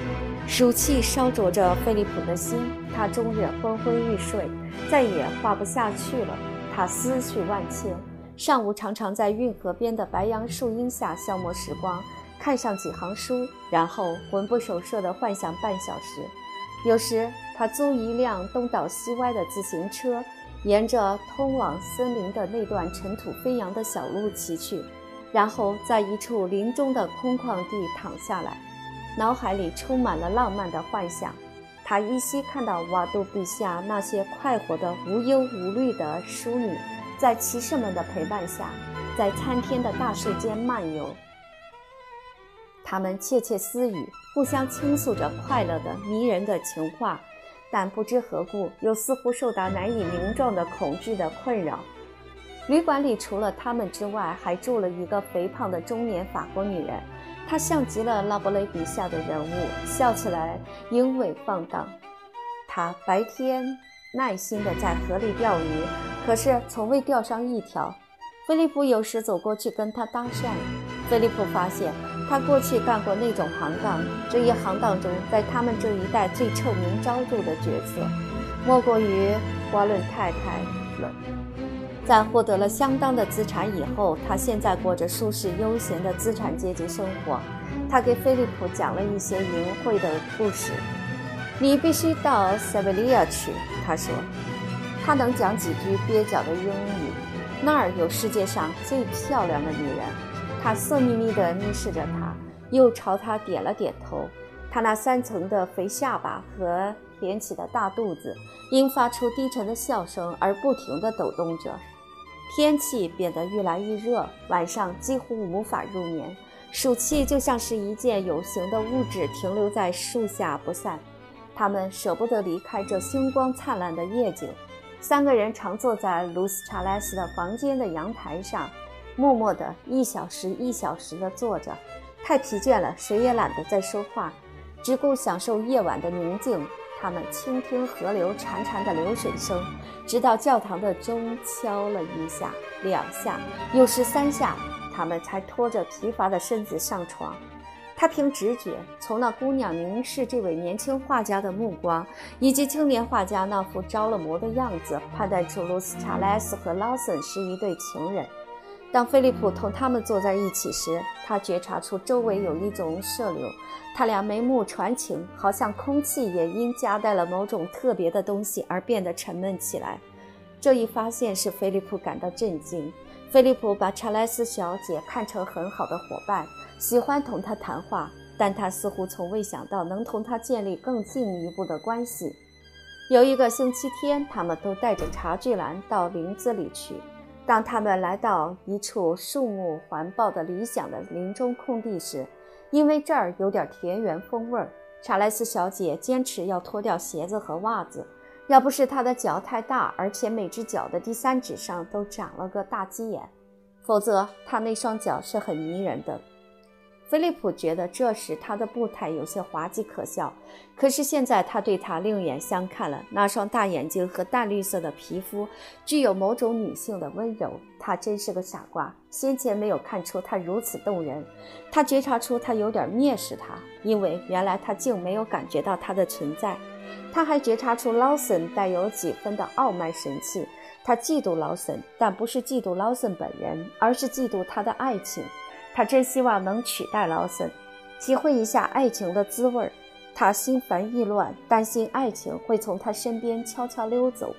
暑气烧灼着菲利普的心。他终日昏昏欲睡，再也画不下去了。他思绪万千，上午常常在运河边的白杨树荫下消磨时光。看上几行书，然后魂不守舍地幻想半小时。有时他租一辆东倒西歪的自行车，沿着通往森林的那段尘土飞扬的小路骑去，然后在一处林中的空旷地躺下来，脑海里充满了浪漫的幻想。他依稀看到瓦杜陛下那些快活的、无忧无虑的淑女，在骑士们的陪伴下，在参天的大树间漫游。他们窃窃私语，互相倾诉着快乐的、迷人的情话，但不知何故，又似乎受到难以名状的恐惧的困扰。旅馆里除了他们之外，还住了一个肥胖的中年法国女人，她像极了拉伯雷笔下的人物，笑起来英伟放荡。她白天耐心地在河里钓鱼，可是从未钓上一条。菲利普有时走过去跟她搭讪，菲利普发现。他过去干过那种行当，这一行当中，在他们这一代最臭名昭著的角色，莫过于瓜伦太太了。在获得了相当的资产以后，他现在过着舒适悠闲的资产阶级生活。他给菲利普讲了一些淫秽的故事。你必须到塞维利亚去，他说。他能讲几句蹩脚的英语。那儿有世界上最漂亮的女人。他色眯眯地凝视着他，又朝他点了点头。他那三层的肥下巴和扁起的大肚子，因发出低沉的笑声而不停地抖动着。天气变得越来越热，晚上几乎无法入眠。暑气就像是一件有形的物质，停留在树下不散。他们舍不得离开这星光灿烂的夜景。三个人常坐在卢斯查莱斯的房间的阳台上。默默地一小时一小时地坐着，太疲倦了，谁也懒得再说话，只顾享受夜晚的宁静。他们倾听河流潺潺的流水声，直到教堂的钟敲了一下、两下，又是三下，他们才拖着疲乏的身子上床。他凭直觉，从那姑娘凝视这位年轻画家的目光，以及青年画家那副着了魔的样子，判断出卢斯查莱斯和劳森是一对情人。当菲利普同他们坐在一起时，他觉察出周围有一种射流，他俩眉目传情，好像空气也因夹带了某种特别的东西而变得沉闷起来。这一发现使菲利普感到震惊。菲利普把查莱斯小姐看成很好的伙伴，喜欢同她谈话，但他似乎从未想到能同她建立更进一步的关系。有一个星期天，他们都带着茶具篮到林子里去。当他们来到一处树木环抱的理想的林中空地时，因为这儿有点田园风味儿。查莱斯小姐坚持要脱掉鞋子和袜子，要不是她的脚太大，而且每只脚的第三指上都长了个大鸡眼，否则她那双脚是很迷人的。菲利普觉得这时他的步态有些滑稽可笑，可是现在他对她另眼相看了。那双大眼睛和淡绿色的皮肤，具有某种女性的温柔。他真是个傻瓜，先前没有看出她如此动人。他觉察出他有点蔑视他，因为原来他竟没有感觉到他的存在。他还觉察出劳森带有几分的傲慢神气。他嫉妒劳森，但不是嫉妒劳森本人，而是嫉妒他的爱情。他真希望能取代劳森，体会一下爱情的滋味儿。他心烦意乱，担心爱情会从他身边悄悄溜走。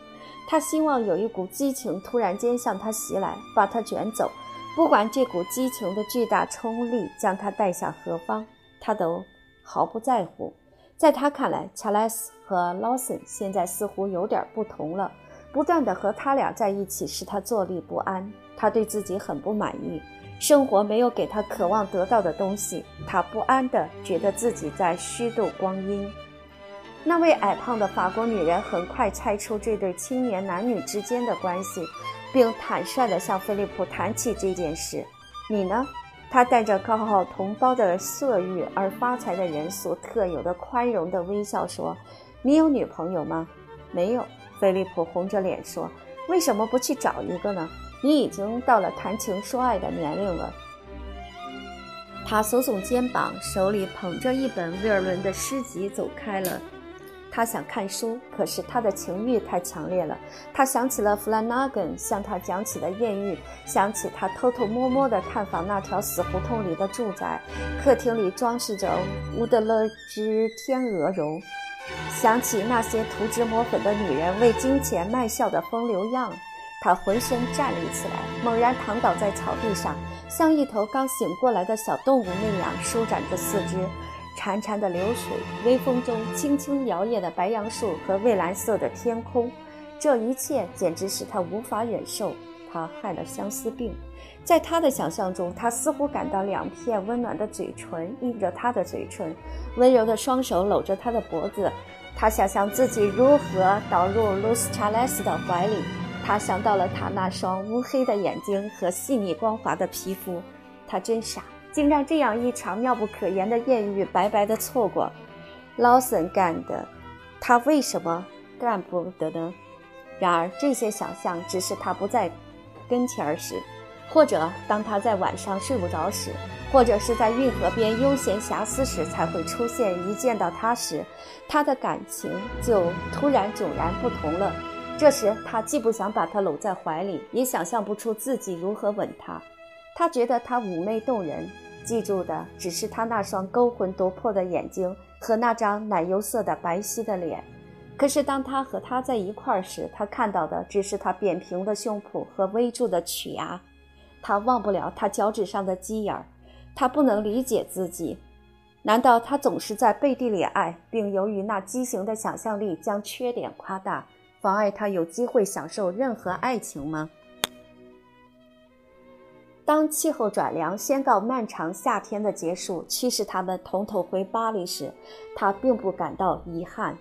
他希望有一股激情突然间向他袭来，把他卷走。不管这股激情的巨大冲力将他带向何方，他都毫不在乎。在他看来，查莱斯和劳森现在似乎有点不同了。不断的和他俩在一起使他坐立不安，他对自己很不满意。生活没有给他渴望得到的东西，他不安地觉得自己在虚度光阴。那位矮胖的法国女人很快猜出这对青年男女之间的关系，并坦率地向菲利普谈起这件事。你呢？他带着高傲同胞的色欲而发财的人所特有的宽容的微笑说：“你有女朋友吗？”“没有。”菲利普红着脸说：“为什么不去找一个呢？”你已经到了谈情说爱的年龄了。他耸耸肩膀，手里捧着一本威尔伦的诗集走开了。他想看书，可是他的情欲太强烈了。他想起了弗兰纳根向他讲起的艳遇，想起他偷偷摸摸地探访那条死胡同里的住宅，客厅里装饰着乌德勒支天鹅绒，想起那些涂脂抹粉的女人为金钱卖笑的风流样。他浑身站立起来，猛然躺倒在草地上，像一头刚醒过来的小动物那样舒展着四肢。潺潺的流水，微风中轻轻摇曳的白杨树和蔚蓝色的天空，这一切简直使他无法忍受。他害了相思病。在他的想象中，他似乎感到两片温暖的嘴唇印着他的嘴唇，温柔的双手搂着他的脖子。他想象自己如何倒入露丝·查莱斯的怀里。他想到了他那双乌黑的眼睛和细腻光滑的皮肤，他真傻，竟让这样一场妙不可言的艳遇白白的错过。劳森干的，他为什么干不得呢？然而这些想象只是他不在跟前时，或者当他在晚上睡不着时，或者是在运河边悠闲遐思时才会出现。一见到他时，他的感情就突然迥然不同了。这时，他既不想把她搂在怀里，也想象不出自己如何吻她。他觉得她妩媚动人，记住的只是她那双勾魂夺魄的眼睛和那张奶油色的白皙的脸。可是，当他和她在一块时，他看到的只是她扁平的胸脯和微蛀的曲牙。他忘不了她脚趾上的鸡眼儿。他不能理解自己，难道他总是在背地里爱，并由于那畸形的想象力将缺点夸大？妨碍他有机会享受任何爱情吗？当气候转凉，宣告漫长夏天的结束，驱使他们统统回巴黎时，他并不感到遗憾。